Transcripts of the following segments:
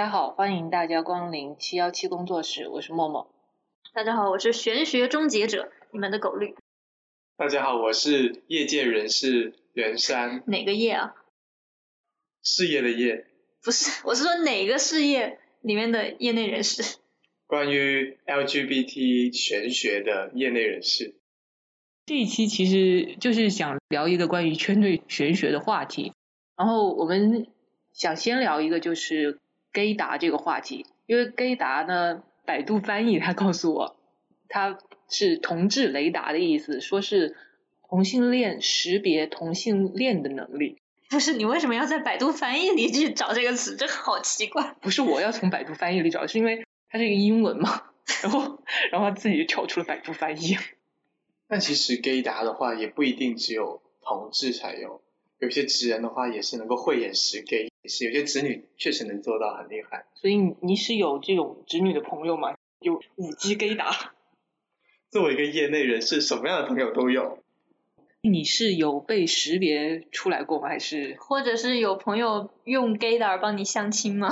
大家好，欢迎大家光临七幺七工作室，我是默默。大家好，我是玄学终结者，你们的狗绿。大家好，我是业界人士袁山。哪个业啊？事业的业。不是，我是说哪个事业里面的业内人士。关于 LGBT 玄学的业内人士。这一期其实就是想聊一个关于圈内玄学的话题，然后我们想先聊一个就是 gay 达这个话题，因为 gay 达呢，百度翻译它告诉我，它是同志雷达的意思，说是同性恋识别同性恋的能力。不是你为什么要在百度翻译里去找这个词？这好奇怪。不是我要从百度翻译里找，是因为它是一个英文嘛，然后然后自己就跳出了百度翻译。但其实 gay 达的话，也不一定只有同志才有，有些直人的话也是能够慧眼识 gay，也是有些直女确实能做到很厉害。所以你是有这种直女的朋友吗？有五 G gay 达？作为一个业内人士，什么样的朋友都有。你是有被识别出来过吗？还是或者是有朋友用 gay 达帮你相亲吗？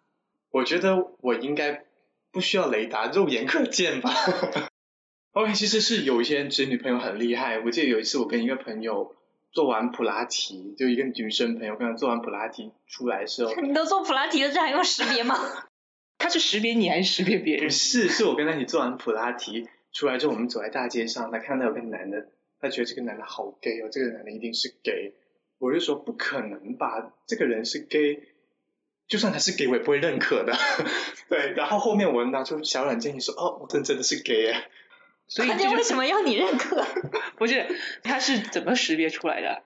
我觉得我应该不需要雷达，肉眼可见吧。OK，其实是有一些直女朋友很厉害。我记得有一次我跟一个朋友做完普拉提，就一个女生朋友跟她做完普拉提出来的时候，你都做普拉提了，这还用识别吗？他是识别你还是识别别人？是，是我跟她一起做完普拉提出来之后，我们走在大街上，他看到有个男的。他觉得这个男的好 gay 哦，这个男的一定是 gay，我就说不可能吧，这个人是 gay，就算他是 gay 我也不会认可的，对，然后后面我拿出小软件，你说哦，我真真的是 gay 啊，所以他为什么要你认可？不是，他是怎么识别出来的？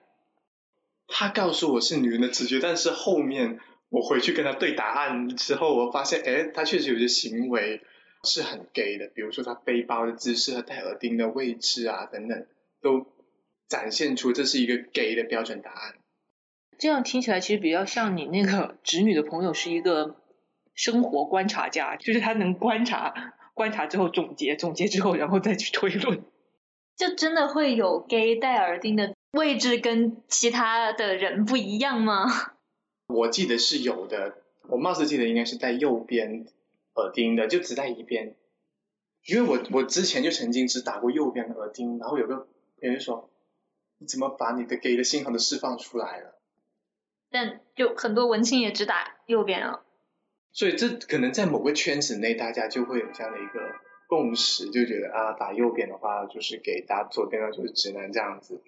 他告诉我是女人的直觉，但是后面我回去跟他对答案之后，我发现哎，他确实有些行为是很 gay 的，比如说他背包的姿势和戴耳钉的位置啊等等。都展现出这是一个 gay 的标准答案。这样听起来其实比较像你那个侄女的朋友是一个生活观察家，就是他能观察，观察之后总结，总结之后然后再去推论。就真的会有 gay 戴耳钉的位置跟其他的人不一样吗？我记得是有的，我貌似记得应该是戴右边耳钉的，就只戴一边。因为我我之前就曾经只打过右边的耳钉，然后有个。别人说，你怎么把你的 gay 的信号都释放出来了？但就很多文青也只打右边啊。所以这可能在某个圈子内，大家就会有这样的一个共识，就觉得啊，打右边的话就是给打左边的就是直男这样子。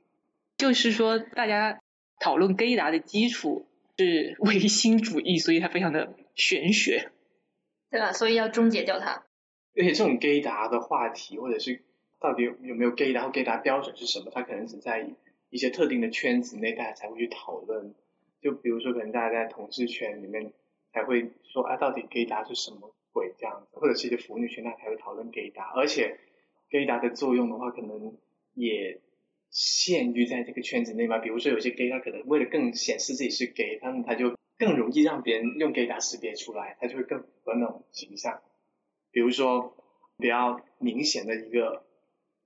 就是说，大家讨论 gay 达的基础是唯心主义，所以它非常的玄学。对吧？所以要终结掉它。而且这种 gay 达的话题，或者是。到底有有没有 gay 达或 gay 达标准是什么？它可能只在一些特定的圈子内，大家才会去讨论。就比如说，可能大家在同事圈里面才会说啊，到底 gay 达是什么鬼这样子，或者是一些腐女圈，那才会讨论 gay 达。而且 gay 达的作用的话，可能也限于在这个圈子内嘛。比如说，有些 gay 他可能为了更显示自己是 gay，他们他就更容易让别人用 gay 达识别出来，他就会更符合那种形象。比如说比较明显的一个。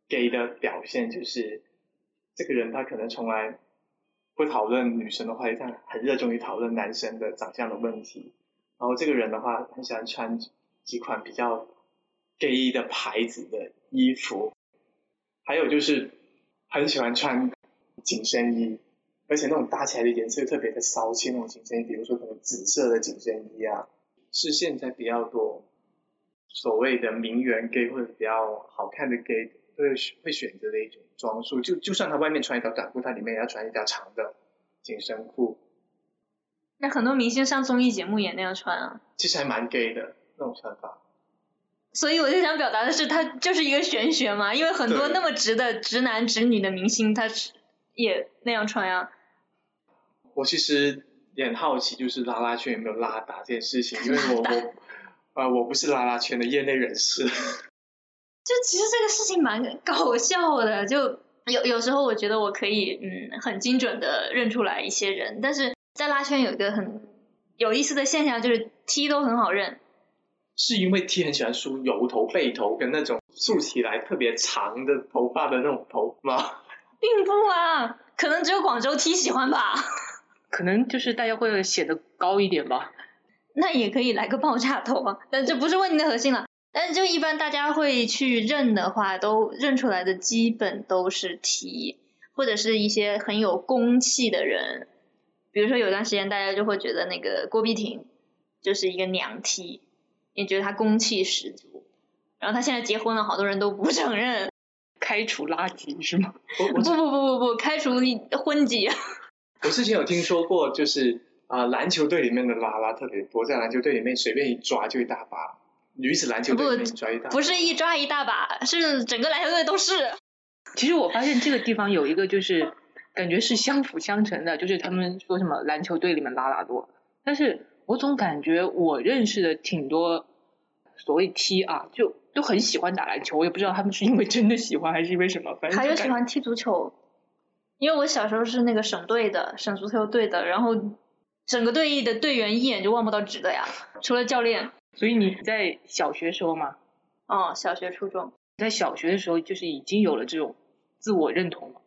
gay 的表现就是，这个人他可能从来不讨论女生的话，但很热衷于讨论男生的长相的问题。然后这个人的话，很喜欢穿几款比较 gay 的牌子的衣服，还有就是很喜欢穿紧身衣，而且那种搭起来的颜色特别的骚气那种紧身衣，比如说可能紫色的紧身衣啊，是现在比较多所谓的名媛 gay 或者比较好看的 gay。会会选择的一种装束，就就算他外面穿一条短裤，他里面也要穿一条长的紧身裤。那很多明星上综艺节目也那样穿啊。其实还蛮 gay 的那种穿法。所以我就想表达的是，他就是一个玄学嘛，因为很多那么直的直男直女的明星，他是也那样穿呀。我其实也很好奇，就是拉拉圈有没有拉达这件事情，因为我我啊我不是拉拉圈的业内人士。就其实这个事情蛮搞笑的，就有有时候我觉得我可以嗯很精准的认出来一些人，但是在拉圈有一个很有意思的现象，就是 T 都很好认。是因为 T 很喜欢梳油头、背头跟那种竖起来特别长的头发的那种头吗？并不啊，可能只有广州 T 喜欢吧。可能就是大家会显得高一点吧。那也可以来个爆炸头啊，但这不是问题的核心了。但是就一般大家会去认的话，都认出来的基本都是 T，或者是一些很有公气的人，比如说有段时间大家就会觉得那个郭碧婷就是一个娘 T，也觉得她公气十足。然后她现在结婚了，好多人都不承认，开除垃圾是吗？不不不不不，开除你婚籍。我之前有听说过，就是啊、篮球队里面的拉拉特别多，在篮球队里面随便一抓就一大把。女子篮球队里面抓一大把，不是一抓一大把，是整个篮球队都是。其实我发现这个地方有一个就是感觉是相辅相成的，就是他们说什么篮球队里面拉拉多，但是我总感觉我认识的挺多所谓 T 啊，就都很喜欢打篮球，我也不知道他们是因为真的喜欢还是因为什么，反正还有喜欢踢足球，因为我小时候是那个省队的，省足球队的，然后整个队的队员一眼就望不到直的呀，除了教练。所以你在小学时候嘛，哦，小学、初中在小学的时候就是已经有了这种自我认同了。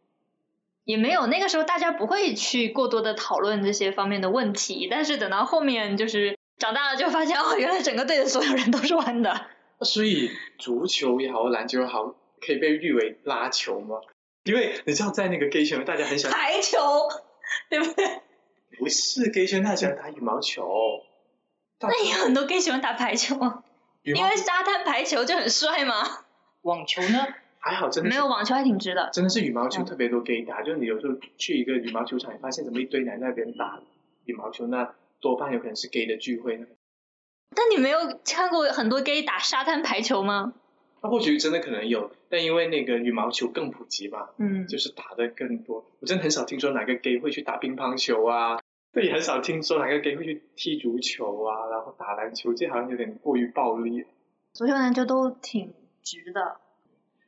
也没有，那个时候大家不会去过多的讨论这些方面的问题，但是等到后面就是长大了就发现哦，原来整个队的所有人都是弯的。所以足球也好，篮球也好，可以被誉为拉球吗？因为你知道，在那个 gay 圈，大家很喜欢，排球，对不对？不是 gay 圈，大家喜欢打羽毛球。那也有很多 gay 喜欢打排球，因为沙滩排球就很帅嘛。网球呢？还好，真的没有网球还挺直的。真的是羽毛球嗯特别多 gay 打，就是你有时候去一个羽毛球场，你发现怎么一堆男在那边打羽毛球，那多半有可能是 gay 的聚会呢。但你没有看过很多 gay 打沙滩排球吗？那或许真的可能有，但因为那个羽毛球更普及嘛，嗯，就是打的更多。我真的很少听说哪个 gay 会去打乒乓球啊，也很少听说哪个 gay 会去踢足球啊，然后打篮球，这好像有点过于暴力。足球、篮球都挺直的，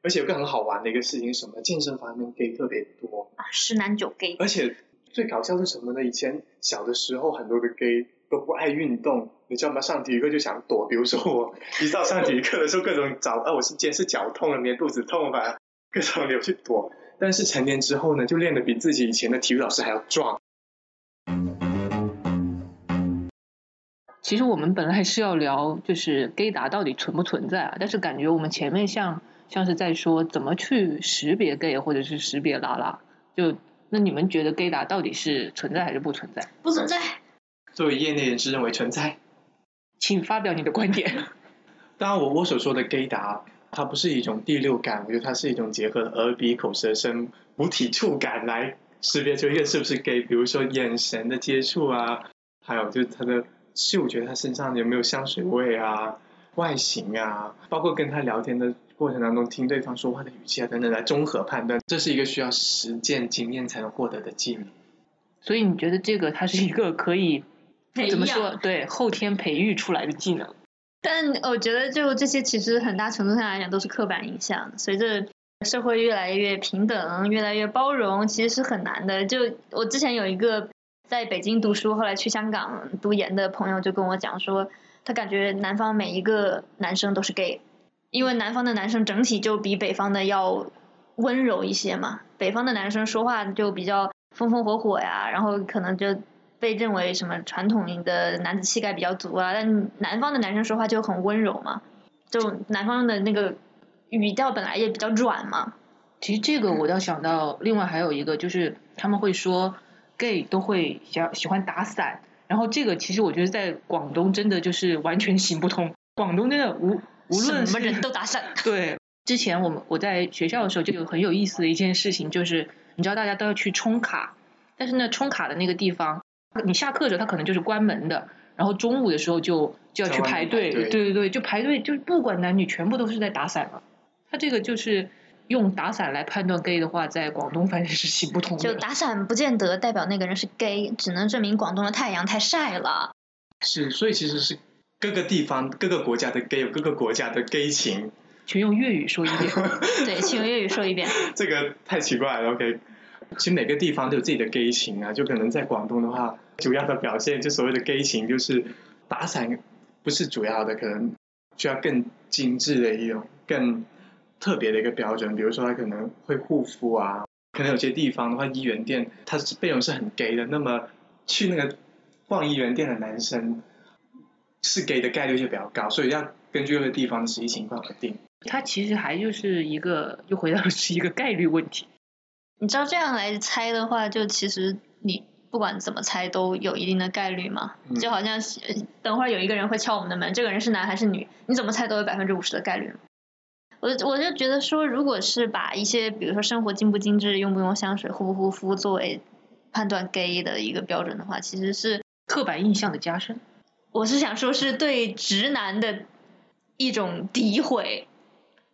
而且有个很好玩的一个事情是什么？健身房里面 gay 特别多，啊，十男九 gay。而且最搞笑是什么呢？以前小的时候，很多的 gay 都不爱运动，你知道吗？上体育课就想躲。比如说我一到上体育课的时候，各种找啊，我是今天是脚痛了，明天肚子痛吧，各种流去躲。但是成年之后呢，就练得比自己以前的体育老师还要壮。其实我们本来是要聊就是 gay 达到底存不存在啊，但是感觉我们前面像像是在说怎么去识别 gay 或者是识别拉拉，就那你们觉得 gay 达到底是存在还是不存在？不存在。作为业内人士认为存在。请发表你的观点。当然我我所说的 gay 达，它不是一种第六感，我觉得它是一种结合耳鼻口舌身五体触感来识别出一个是不是 gay，比如说眼神的接触啊，还有就是他的嗅觉，他身上有没有香水味啊，外形啊，包括跟他聊天的过程当中听对方说话的语气啊等等来综合判断，这是一个需要实践经验才能获得的技能。所以你觉得这个它是一个可以怎么说？对，后天培育出来的技能。但我觉得，就这些其实很大程度上来讲都是刻板印象。随着社会越来越平等、越来越包容，其实是很难的。就我之前有一个在北京读书，后来去香港读研的朋友就跟我讲说，他感觉南方每一个男生都是 gay，因为南方的男生整体就比北方的要温柔一些嘛。北方的男生说话就比较风风火火呀，然后可能就被认为什么传统的男子气概比较足啊，但南方的男生说话就很温柔嘛，就南方的那个语调本来也比较软嘛。其实这个我倒想到，另外还有一个就是他们会说 gay 都会想喜欢打伞，然后这个其实我觉得在广东真的就是完全行不通。广东真的无无论什么人都打伞，对，之前我们我在学校的时候就有很有意思的一件事情，就是你知道大家都要去充卡，但是呢充卡的那个地方，你下课的时候它可能就是关门的，然后中午的时候就就要去排队，排队对对对，就排队，就是不管男女全部都是在打伞了。他这个就是用打伞来判断 gay 的话，在广东反正是行不通的就。打伞不见得代表那个人是 gay，只能证明广东的太阳太晒了。是，所以其实是各个地方、各个国家的 gay 有各个国家的 gay 情，全用粤语说一遍。对，请用粤语说一遍。这个太奇怪了。OK，其实每个地方都有自己的 gay 情啊，就可能在广东的话，主要的表现就所谓的 gay 情就是打伞不是主要的，可能需要更精致的一种、更特别的一个标准，比如说他可能会护肤啊，可能有些地方的话，一元店它是内容是很 gay 的，那么去那个逛一元店的男生，是 gay 的概率就比较高，所以要根据各个地方的实际情况而定。它其实还就是一个，又回到是一个概率问题。你知道这样来猜的话，就其实你不管怎么猜都有一定的概率嘛。嗯就好像等会儿有一个人会敲我们的门，这个人是男还是女，你怎么猜都有百分之五十的概率。我我就觉得说，如果是把一些比如说生活精不精致、用不用香水、护不护肤作为判断 gay 的一个标准的话，其实是刻板印象的加深。我是想说，是对直男的一种诋毁。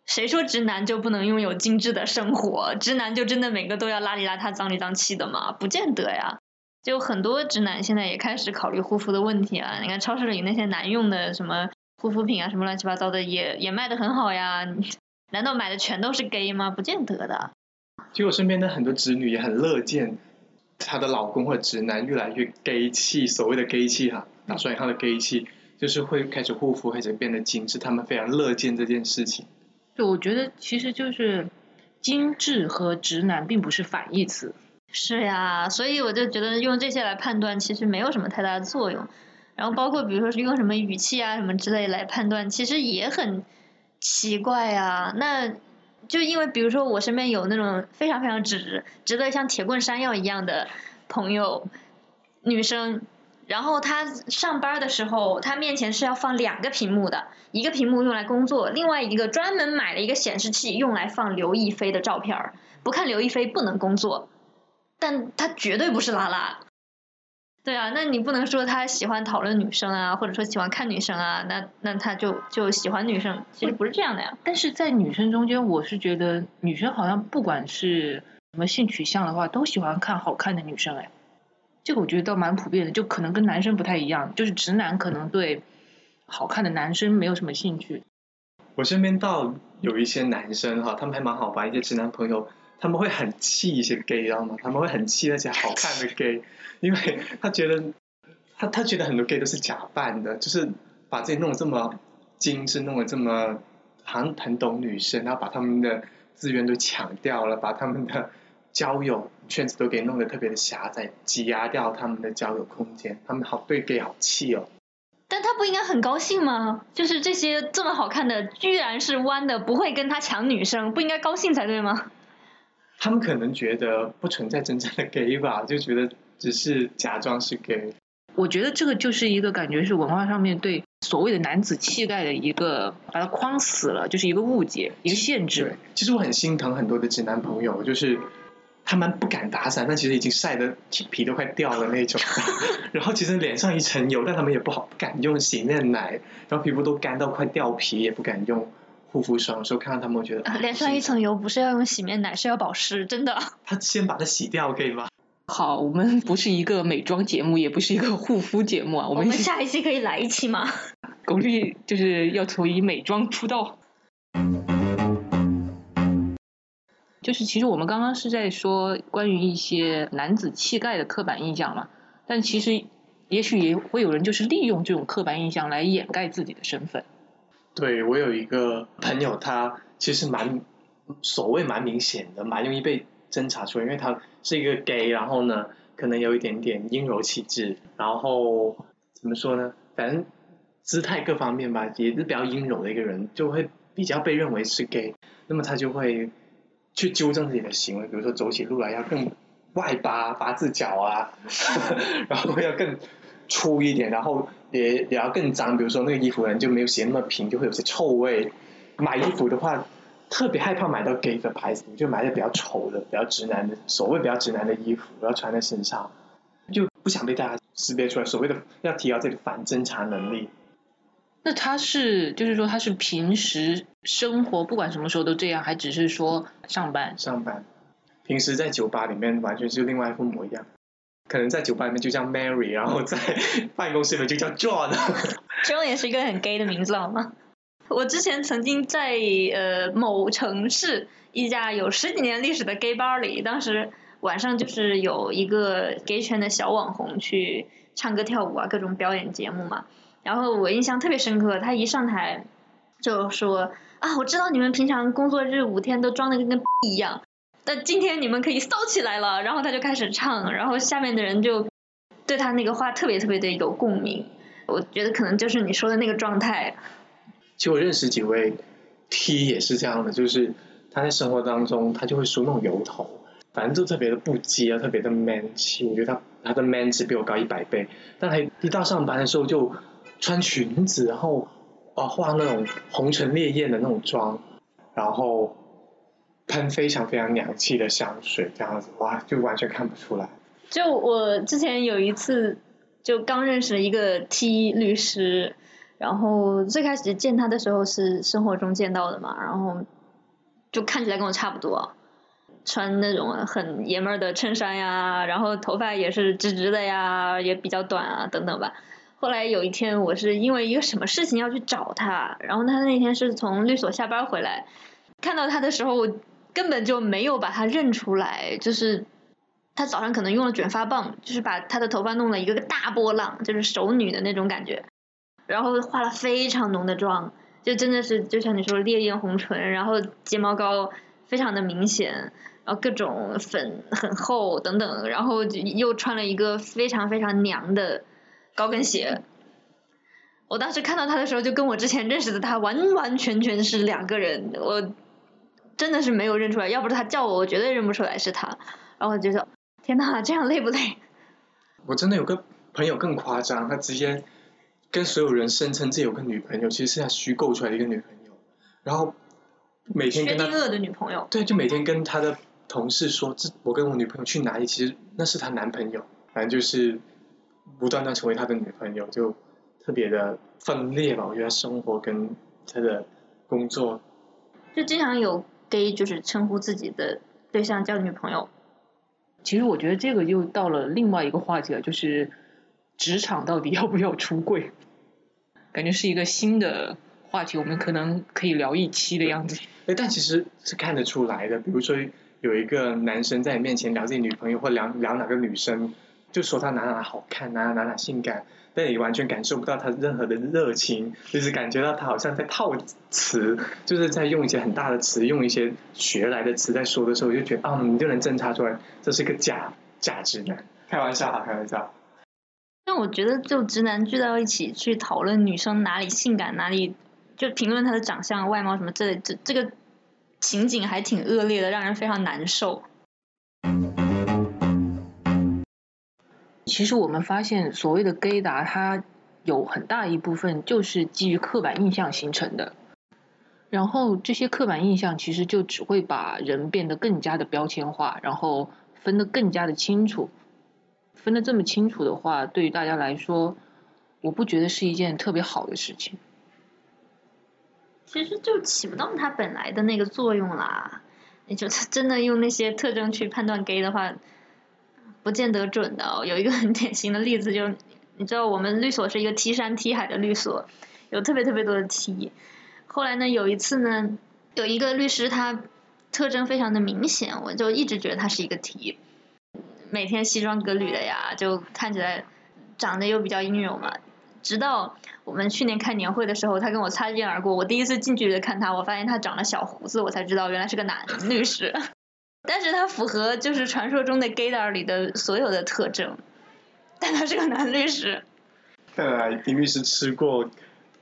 谁说直男就不能拥有精致的生活？直男就真的每个都要邋里邋遢、脏里脏气的吗？不见得呀。就很多直男现在也开始考虑护肤的问题啊。你看超市里那些男用的什么护肤品啊，什么乱七八糟的，也也卖的很好呀。难道买的全都是 gay 吗？不见得的。其实我身边的很多直女也很乐见她的老公或者直男越来越 gay 气，所谓的 gay 气哈，打算他的 gay 气就是会开始护肤，开始变得精致，他们非常乐见这件事情。对，我觉得其实就是精致和直男并不是反义词。是呀，所以我就觉得用这些来判断其实没有什么太大的作用。然后包括比如说是用什么语气啊什么之类来判断，其实也很奇怪啊。那就因为比如说我身边有那种非常非常直，直的像铁棍山药一样的朋友，女生，然后他上班的时候，他面前是要放两个屏幕的，一个屏幕用来工作，另外一个专门买了一个显示器用来放刘亦菲的照片儿。不看刘亦菲不能工作，但她绝对不是拉拉。对啊，那你不能说他喜欢讨论女生啊，或者说喜欢看女生啊，那那他就就喜欢女生，其实不是这样的呀。但是在女生中间，我是觉得女生好像不管是什么性取向的话，都喜欢看好看的女生哎。这个我觉得倒蛮普遍的，就可能跟男生不太一样，就是直男可能对好看的男生没有什么兴趣。我身边倒有一些男生哈，他们还蛮好玩，一些直男朋友，他们会很气一些 gay，知道吗？他们会很气那些好看的 gay，因为他觉得他他觉得很多 gay 都是假扮的，就是把自己弄得这么精致，弄得这么很很懂女生，然后把他们的资源都抢掉了，把他们的交友圈子都给弄得特别的狭窄，挤压掉他们的交友空间，他们好对 gay 好气哦。但他不应该很高兴吗？就是这些这么好看的，居然是弯的，不会跟他抢女生，不应该高兴才对吗？他们可能觉得不存在真正的 gay 吧，就觉得只是假装是 gay。我觉得这个就是一个感觉是文化上面对所谓的男子气概的一个把它框死了，就是一个误解，一个限制对。，其实我很心疼很多的直男朋友，就是他们不敢打伞，但其实已经晒得皮都快掉了那种，然后其实脸上一层油，但他们也不好不敢用洗面奶，然后皮肤都干到快掉皮，也不敢用护肤霜。有时候看到他们，我觉得、啊脸上一层油不是要用洗面奶，是要保湿，真的。他先把它洗掉，可以吗？好，我们不是一个美妆节目，也不是一个护肤节目啊，我们我们下一期可以来一期吗？巩俐就是要从以美妆出道。就是其实我们刚刚是在说关于一些男子气概的刻板印象嘛，但其实也许也会有人就是利用这种刻板印象来掩盖自己的身份。对我有一个朋友，他其实蛮所谓蛮明显的，蛮容易被侦查出来，因为他是一个 gay，然后呢，可能有一点点阴柔气质，然后怎么说呢，反正姿态各方面吧，也是比较阴柔的一个人，就会比较被认为是 gay，那么他就会去纠正自己的行为，比如说走起路来要更外八八字脚啊，然后要更粗一点，然后也也要更脏，比如说那个衣服可能就没有洗那么平，就会有些臭味。买衣服的话，特别害怕买到 gay 的牌子，就买的比较丑的、比较直男的，所谓比较直男的衣服，然后穿在身上，就不想被大家识别出来。所谓的要提高自己的反侦查能力。那他是就是说他是平时生活不管什么时候都这样，还只是说上班？上班，平时在酒吧里面完全是另外一副模样。可能在酒吧里面就叫 Mary，然后在 办公室里面就叫 John。John 也是一个很 gay 的名字好吗？我之前曾经在呃某城市一家有十几年历史的 gay bar 里，当时晚上就是有一个 gay 圈的小网红去唱歌跳舞啊，各种表演节目嘛。然后我印象特别深刻，他一上台就说啊，我知道你们平常工作日五天都装的跟个一样，但今天你们可以骚起来了。然后他就开始唱，然后下面的人就对他那个话特别特别的有共鸣。我觉得可能就是你说的那个状态。其实我认识几位 T 也是这样的，就是他在生活当中他就会梳那种油头，反正就特别的不羁啊，特别的 man 气。我觉得他他的 man 值比我高一百倍，但他一到上班的时候就穿裙子，然后啊化那种红唇烈焰的那种妆，然后喷非常非常娘气的香水，这样子哇就完全看不出来。就我之前有一次就刚认识了一个 T 律师。然后最开始见他的时候是生活中见到的嘛，然后就看起来跟我差不多，穿那种很爷们儿的衬衫呀，然后头发也是直直的呀，也比较短啊等等吧。后来有一天我是因为一个什么事情要去找他，然后他那天是从律所下班回来，看到他的时候我根本就没有把他认出来，就是他早上可能用了卷发棒，就是把他的头发弄了一个大波浪，就是熟女的那种感觉。然后化了非常浓的妆，就真的是就像你说烈焰红唇，然后睫毛膏非常的明显，然后各种粉很厚等等，然后又穿了一个非常非常娘的高跟鞋。我当时看到他的时候，就跟我之前认识的他完完全全是两个人，我真的是没有认出来，要不是他叫我，我绝对认不出来是他。然后我就说天呐，这样累不累？我真的有个朋友更夸张，他直接。跟所有人声称自己有个女朋友，其实是他虚构出来的一个女朋友，然后每天跟他的女朋友，对，就每天跟他的同事说，这我跟我女朋友去哪里，其实那是他男朋友，反正就是不断的成为他的女朋友，就特别的分裂吧。我觉得生活跟他的工作，就经常有 gay 就是称呼自己的对象叫女朋友。其实我觉得这个又到了另外一个话题了，就是职场到底要不要出柜？感觉是一个新的话题，我们可能可以聊一期的样子。哎，但其实是看得出来的，比如说有一个男生在你面前聊自己女朋友，或聊聊哪个女生，就说他哪哪好看，哪哪哪哪性感，但你完全感受不到他任何的热情，就是感觉到他好像在套词，就是在用一些很大的词，用一些学来的词在说的时候，我就觉得啊，你就能侦查出来这是个假假直男。开玩笑哈，开玩笑。但我觉得，就直男聚到一起去讨论女生哪里性感，哪里就评论她的长相、外貌什么之类，这这个情景还挺恶劣的，让人非常难受。其实我们发现，所谓的 gay 达，它有很大一部分就是基于刻板印象形成的，然后这些刻板印象其实就只会把人变得更加的标签化，然后分得更加的清楚。分得这么清楚的话，对于大家来说，我不觉得是一件特别好的事情。其实就起不到它本来的那个作用啦。你就真的用那些特征去判断 gay 的话，不见得准的。有一个很典型的例子，就是你知道我们律所是一个 T 山 T 海的律所，有特别特别多的 T。后来呢，有一次呢，有一个律师他特征非常的明显，我就一直觉得他是一个 T。每天西装革履的呀，就看起来长得又比较阴柔嘛。直到我们去年开年会的时候，他跟我擦肩而过，我第一次近距离的看他，我发现他长了小胡子，我才知道原来是个男律师。但是他符合就是传说中的 gaydar 里的所有的特征，但他是个男律师。看来丁律师吃过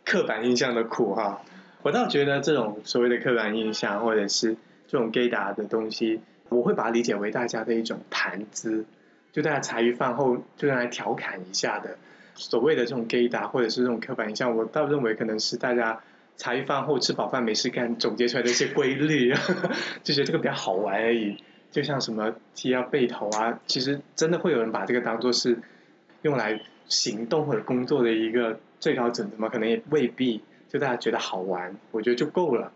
刻板印象的苦哈。我倒觉得这种所谓的刻板印象，或者是这种 gaydar 的东西。我会把它理解为大家的一种谈资，就大家茶余饭后就用来调侃一下的，所谓的这种 gay 达或者是这种刻板印象，我倒认为可能是大家茶余饭后吃饱饭没事干总结出来的一些规律，就觉得这个比较好玩而已。就像什么踢啊背头啊，其实真的会有人把这个当做是用来行动或者工作的一个最高准则吗？可能也未必，就大家觉得好玩，我觉得就够了。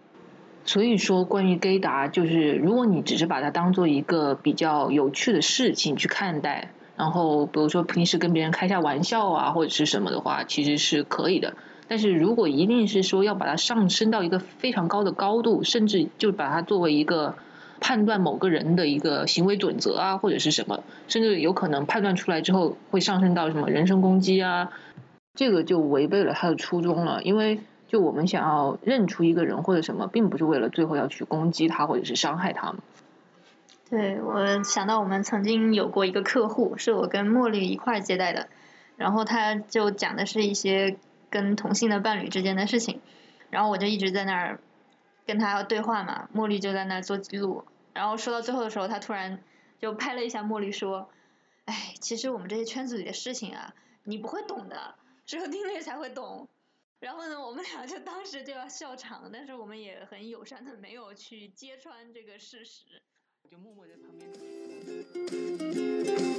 所以说，关于 gay 达，就是如果你只是把它当做一个比较有趣的事情去看待，然后比如说平时跟别人开下玩笑啊，或者是什么的话，其实是可以的。但是如果一定是说要把它上升到一个非常高的高度，甚至就把它作为一个判断某个人的一个行为准则啊，或者是什么，甚至有可能判断出来之后会上升到什么人身攻击啊，这个就违背了他的初衷了，因为。就我们想要认出一个人或者什么，并不是为了最后要去攻击他或者是伤害他们。对，我想到我们曾经有过一个客户，是我跟茉莉一块接待的，然后他就讲的是一些跟同性的伴侣之间的事情，然后我就一直在那儿跟他对话嘛，茉莉就在那儿做记录，然后说到最后的时候，他突然就拍了一下茉莉说：“哎，其实我们这些圈子里的事情啊，你不会懂的，只有丁磊才会懂。”然后呢，我们俩就当时就要笑场，但是我们也很友善的没有去揭穿这个事实，就默默在旁边。